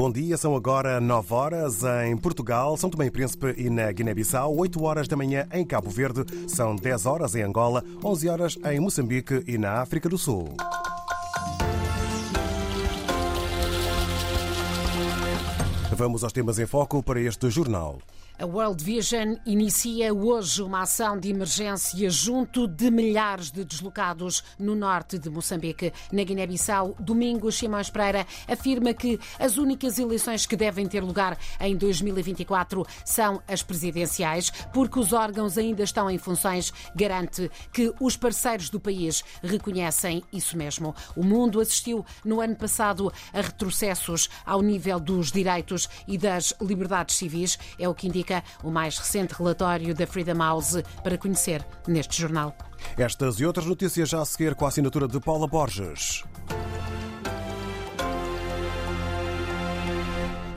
Bom dia, são agora 9 horas em Portugal, São Tomé e Príncipe e na Guiné-Bissau, 8 horas da manhã em Cabo Verde, são 10 horas em Angola, 11 horas em Moçambique e na África do Sul. Vamos aos temas em foco para este jornal. A World Vision inicia hoje uma ação de emergência junto de milhares de deslocados no norte de Moçambique. Na Guiné-Bissau, Domingos Simões Pereira afirma que as únicas eleições que devem ter lugar em 2024 são as presidenciais, porque os órgãos ainda estão em funções, garante que os parceiros do país reconhecem isso mesmo. O mundo assistiu no ano passado a retrocessos ao nível dos direitos e das liberdades civis, é o que indica o mais recente relatório da Freedom House para conhecer neste jornal. Estas e outras notícias já a seguir com a assinatura de Paula Borges.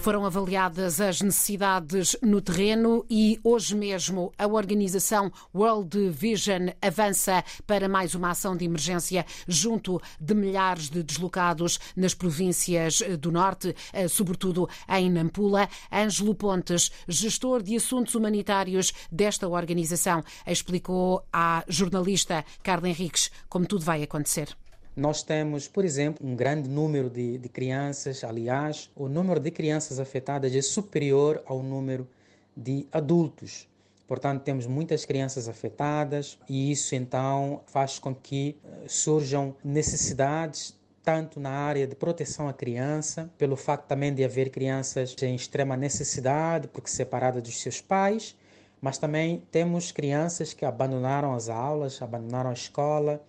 Foram avaliadas as necessidades no terreno e hoje mesmo a organização World Vision avança para mais uma ação de emergência junto de milhares de deslocados nas províncias do Norte, eh, sobretudo em Nampula. Ângelo Pontes, gestor de assuntos humanitários desta organização, explicou à jornalista Carla Henriques como tudo vai acontecer. Nós temos, por exemplo, um grande número de, de crianças. Aliás, o número de crianças afetadas é superior ao número de adultos. Portanto, temos muitas crianças afetadas e isso então faz com que eh, surjam necessidades tanto na área de proteção à criança, pelo facto também de haver crianças em extrema necessidade, porque separadas dos seus pais, mas também temos crianças que abandonaram as aulas, abandonaram a escola,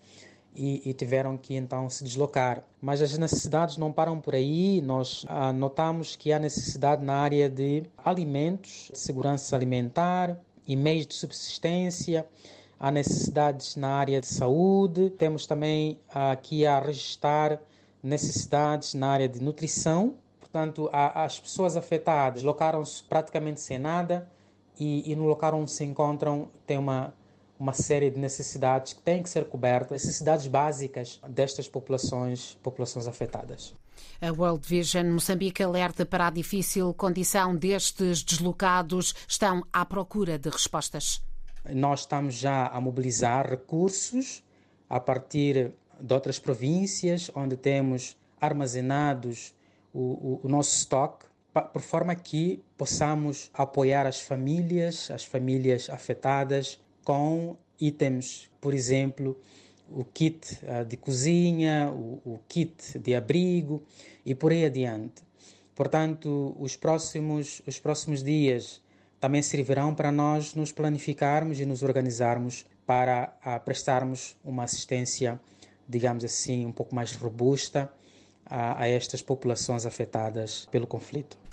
e, e, tiveram que então se deslocar. Mas as necessidades não param por aí. Nós ah, notamos que há necessidade na área de alimentos, de segurança alimentar e meios de subsistência. Há necessidades na área de saúde. Temos também aqui a registrar necessidades na área de nutrição. Portanto, a, as pessoas afetadas deslocaram-se praticamente sem nada e, e no local onde se encontram tem uma uma série de necessidades que têm que ser cobertas, necessidades básicas destas populações, populações afetadas. A World Vision Moçambique alerta para a difícil condição destes deslocados, estão à procura de respostas. Nós estamos já a mobilizar recursos a partir de outras províncias, onde temos armazenados o, o, o nosso estoque, por forma que possamos apoiar as famílias, as famílias afetadas, com itens, por exemplo, o kit uh, de cozinha, o, kit de abrigo e por aí adiante. Portanto, os próximos, os próximos dias também servirão para nós nos planificarmos e nos organizarmos para uh, prestarmos uma assistência, digamos assim, um pouco mais robusta a, a estas populações afetadas pelo conflito.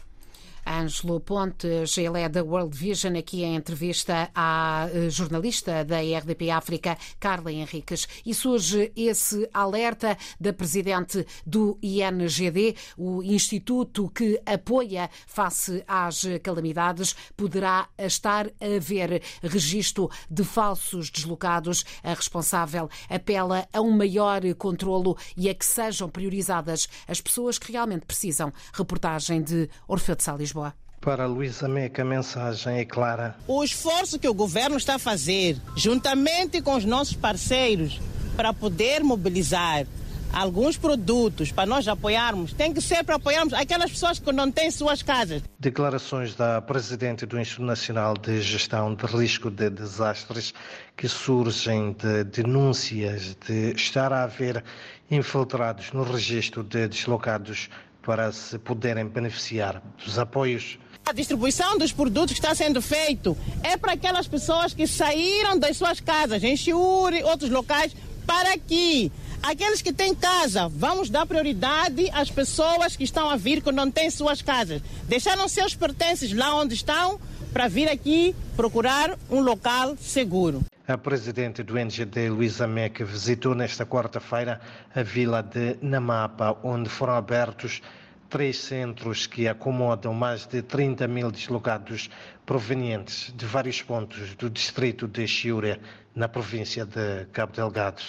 Ângelo Pontes, ele é da World Vision, aqui em entrevista à eh, jornalista da RDP África, Carla Henriques. E surge esse alerta da presidente do INGD, o instituto que apoia face às calamidades, poderá estar a haver registro de falsos deslocados. A responsável apela a um maior controlo e a que sejam priorizadas as pessoas que realmente precisam. Reportagem de Orfeu de Salis Lisboa. Para Luísa Meca, a mensagem é clara. O esforço que o governo está a fazer, juntamente com os nossos parceiros, para poder mobilizar alguns produtos para nós apoiarmos, tem que ser para apoiarmos aquelas pessoas que não têm suas casas. Declarações da Presidente do Instituto Nacional de Gestão de Risco de Desastres que surgem de denúncias de estar a haver infiltrados no registro de deslocados para se poderem beneficiar dos apoios. A distribuição dos produtos que está sendo feito é para aquelas pessoas que saíram das suas casas, em Chiuri, outros locais, para que aqueles que têm casa, vamos dar prioridade às pessoas que estão a vir que não têm suas casas. Deixaram seus pertences lá onde estão para vir aqui procurar um local seguro. A presidente do NGD, Luísa Meque, visitou nesta quarta-feira a vila de Namapa, onde foram abertos três centros que acomodam mais de 30 mil deslocados provenientes de vários pontos do distrito de Chiure, na província de Cabo Delgado.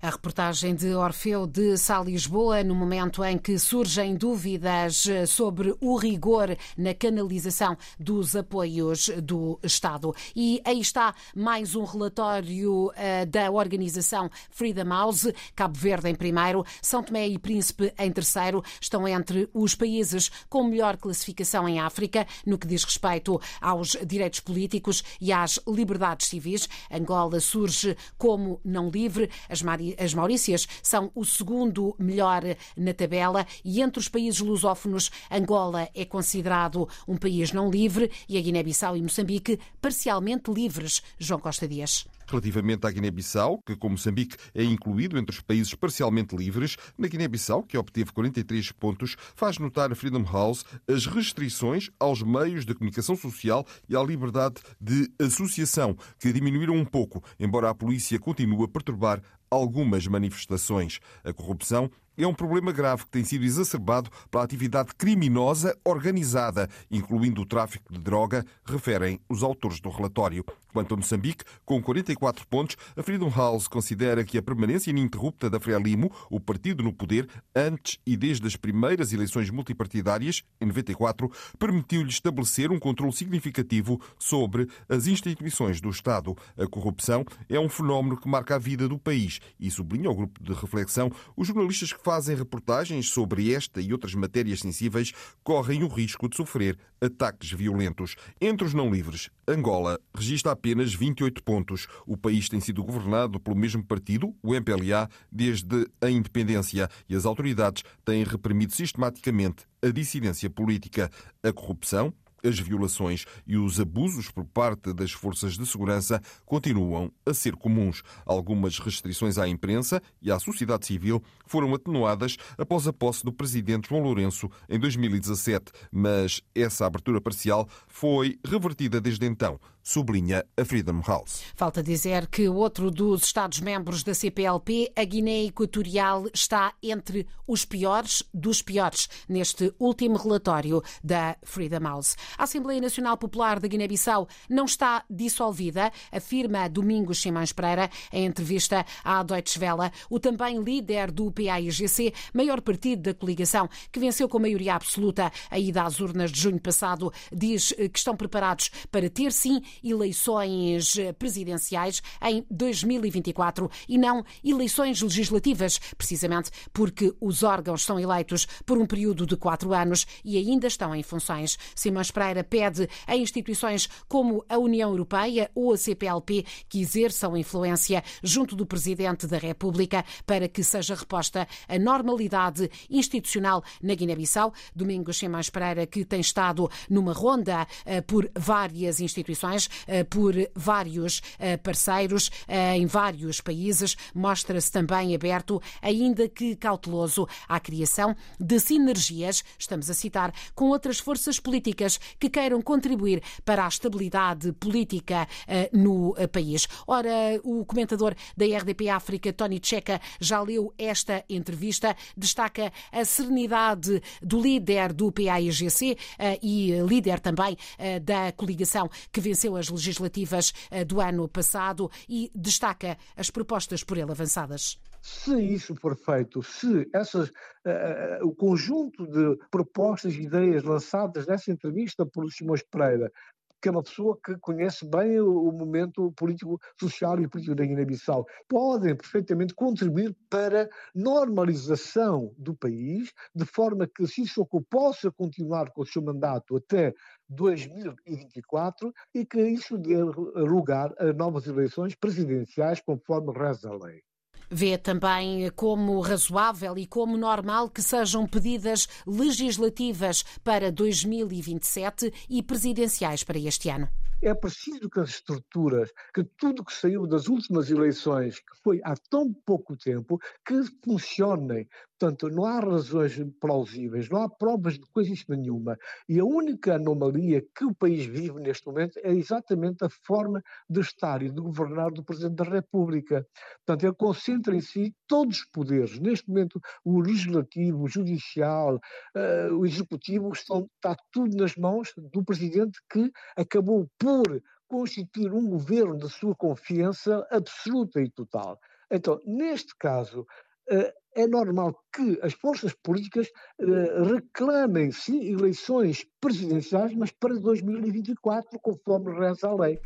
A reportagem de Orfeu de Sá Lisboa, no momento em que surgem dúvidas eh, sobre o rigor na canalização dos apoios do Estado. E aí está mais um relatório uh, da organização Freedom House. Cabo Verde em primeiro, São Tomé e Príncipe em terceiro, estão entre os países com melhor classificação em África no que diz respeito aos direitos políticos e às liberdades civis. Angola surge como não livre. As as Maurícias são o segundo melhor na tabela e entre os países lusófonos, Angola é considerado um país não livre e a Guiné-Bissau e Moçambique parcialmente livres. João Costa Dias. Relativamente à Guiné-Bissau, que, como Moçambique, é incluído entre os países parcialmente livres, na Guiné-Bissau, que obteve 43 pontos, faz notar a Freedom House as restrições aos meios de comunicação social e à liberdade de associação, que diminuíram um pouco, embora a polícia continue a perturbar algumas manifestações. A corrupção é um problema grave que tem sido exacerbado pela atividade criminosa organizada, incluindo o tráfico de droga, referem os autores do relatório. Quanto a Moçambique, com 44 pontos, a Freedom House considera que a permanência ininterrupta da Frelimo, o partido no poder, antes e desde as primeiras eleições multipartidárias, em 94, permitiu-lhe estabelecer um controle significativo sobre as instituições do Estado. A corrupção é um fenómeno que marca a vida do país e sublinha ao grupo de reflexão os jornalistas que fazem reportagens sobre esta e outras matérias sensíveis correm o risco de sofrer ataques violentos. Entre os não livres, Angola registra apenas 28 pontos. O país tem sido governado pelo mesmo partido, o MPLA, desde a independência e as autoridades têm reprimido sistematicamente a dissidência política, a corrupção, as violações e os abusos por parte das forças de segurança continuam a ser comuns. Algumas restrições à imprensa e à sociedade civil foram atenuadas após a posse do presidente João Lourenço em 2017, mas essa abertura parcial foi revertida desde então sublinha a Freedom House. Falta dizer que outro dos Estados-membros da CPLP, a Guiné Equatorial, está entre os piores dos piores neste último relatório da Freedom House. A Assembleia Nacional Popular da Guiné-Bissau não está dissolvida, afirma Domingos Simões Pereira em entrevista à Deutsche Welle, o também líder do PAIGC, maior partido da coligação, que venceu com maioria absoluta a ida às urnas de junho passado, diz que estão preparados para ter sim eleições presidenciais em 2024 e não eleições legislativas, precisamente porque os órgãos são eleitos por um período de quatro anos e ainda estão em funções. Simões Pereira pede a instituições como a União Europeia ou a CPLP que exerçam influência junto do Presidente da República para que seja reposta a normalidade institucional na Guiné-Bissau. Domingos Simões Pereira, que tem estado numa ronda uh, por várias instituições, uh, por vários uh, parceiros em vários países, mostra-se também aberto, ainda que cauteloso, à criação de sinergias, estamos a citar, com outras forças políticas que queiram contribuir para a estabilidade política no país. Ora, o comentador da RDP África, Tony Checa, já leu esta entrevista, destaca a serenidade do líder do PAIGC e líder também da coligação que venceu as legislativas eh, do ano passado e destaca as propostas por ele avançadas. Se isso for feito, se essas, uh, o conjunto de propostas e ideias lançadas nessa entrevista por Simões Pereira que é uma pessoa que conhece bem o, momento político, social e político da Guiné-Bissau, podem perfeitamente contribuir para normalização do país, de forma que Sissoko possa continuar com o seu mandato até 2024 e que isso dê lugar a novas eleições presidenciais conforme reza a lei. Vê também como razoável e como normal que sejam pedidas legislativas para 2027 e presidenciais para este ano. É preciso que as estruturas, que tudo que saiu das últimas eleições, que foi há tão pouco tempo, que funcionem. Portanto, não há razões plausíveis, não há provas de coisa nenhuma. E a única anomalia que o país vive neste momento é exatamente a forma de estar e de governar do Presidente da República. Portanto, ele concentra em si todos os poderes. Neste momento, o legislativo, o judicial, uh, o executivo, estão, está tudo nas mãos do Presidente que acabou por constituir um governo de sua confiança absoluta e total. Então, neste caso, é normal que as forças políticas eh, reclamem, sim, eleições presidenciais, mas para 2024, conforme reza a lei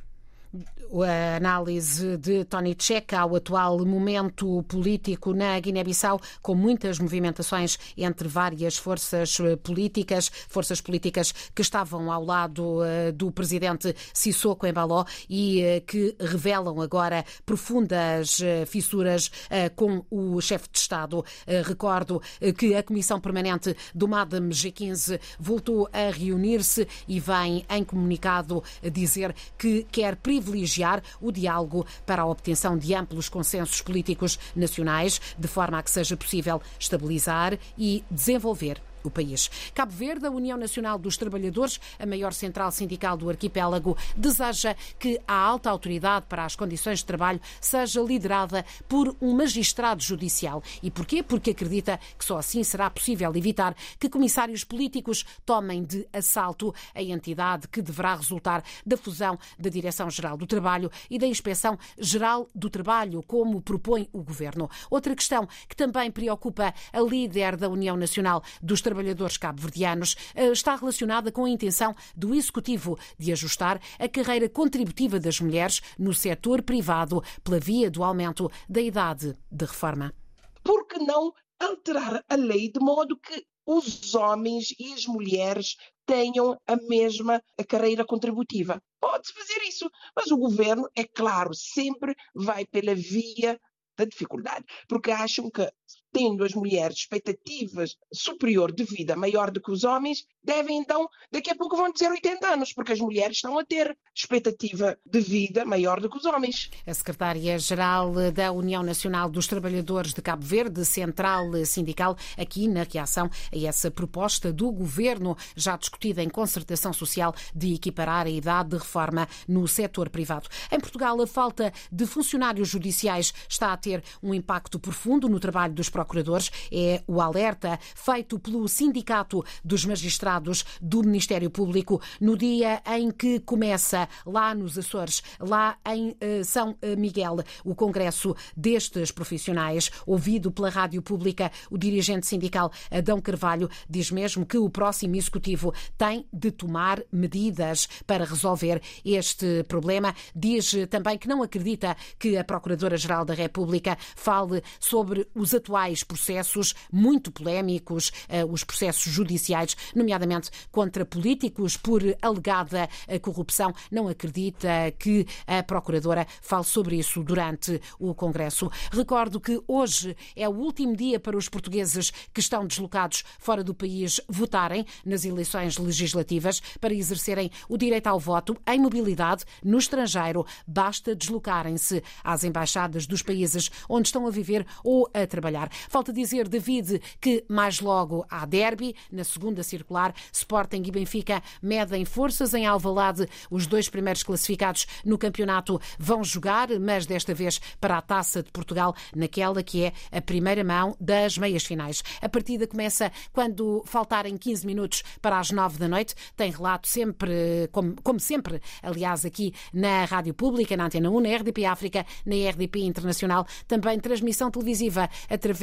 a análise de Tony Checa ao atual momento político na Guiné-Bissau, com muitas movimentações entre várias forças eh, políticas, forças políticas que estavam ao lado eh, do presidente Sissoko Embaló e eh, que revelam agora profundas fissuras com o chefe de Estado. Recordo que a Comissão Permanente do MADAM G15 voltou a reunir-se e vem em comunicado dizer que quer privilegiar privilegiar o diálogo para a obtenção de amplos consensos políticos nacionais, de forma a que seja possível estabilizar e desenvolver o país. Cabo Verde, a União Nacional dos Trabalhadores, a maior central sindical do arquipélago, deseja que a alta autoridade para as condições de trabalho seja liderada por um magistrado judicial. E porquê? Porque acredita que só assim será possível evitar que comissários políticos tomem de assalto a entidade que deverá resultar da fusão da Direção-Geral do Trabalho e da Inspeção Geral do Trabalho, como propõe o Governo. Outra questão que também preocupa a líder da União Nacional dos Trabalhadores trabalhadores cabo-verdianos eh, está relacionada com a intenção do Executivo de ajustar a carreira contributiva das mulheres no setor privado pela via do aumento da idade de reforma. Por que não alterar a lei de modo que os homens e as mulheres tenham a mesma carreira contributiva. Pode-se fazer isso, mas o governo, é claro, sempre vai pela via da dificuldade, porque acham que tendo as mulheres expectativas superior de vida maior do que os homens, devem então, daqui a pouco vão dizer 80 anos, porque as mulheres estão a ter expectativa de vida maior do que os homens. A secretária-geral da União Nacional dos Trabalhadores de Cabo Verde, central sindical, aqui na reação a essa proposta do governo, já discutida em concertação social, de equiparar a idade de reforma no setor privado. Em Portugal, a falta de funcionários judiciais está a ter um impacto profundo no trabalho dos procuradores. É o alerta feito pelo Sindicato dos Magistrados do Ministério Público no dia em que começa lá nos Açores, lá em eh, São eh, Miguel, o congresso destes profissionais. Ouvido pela Rádio Pública, o dirigente sindical Adão Carvalho diz mesmo que o próximo executivo tem de tomar medidas para resolver este problema. Diz também que não acredita que a Procuradora-Geral da República fale sobre os atuais processos muito polémicos, eh, os processos judiciais, nomeadamente contra políticos por alegada eh, corrupção. Não acredita que a Procuradora fale sobre isso durante o Congresso. Recordo que hoje é o último dia para os portugueses que estão deslocados fora do país votarem nas eleições legislativas para exercerem o direito ao voto em mobilidade no estrangeiro. Basta deslocarem-se às embaixadas dos países onde estão a viver ou a trabalhar. Falta dizer, David, que mais logo há derby, na segunda circular, Sporting e Benfica medem forças em Alvalade. Os dois primeiros classificados no campeonato vão jogar, mas desta vez para a Taça de Portugal, naquela que é a primeira mão das meias finais. A partida começa quando faltarem 15 minutos para as 9 da noite. Tem relato sempre, como, como sempre, aliás, aqui na Rádio Pública, na Antena 1, na RDP África, na RDP Internacional, também transmissão televisiva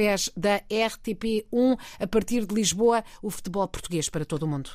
através da RTP1 a partir de Lisboa, o futebol português para todo o mundo.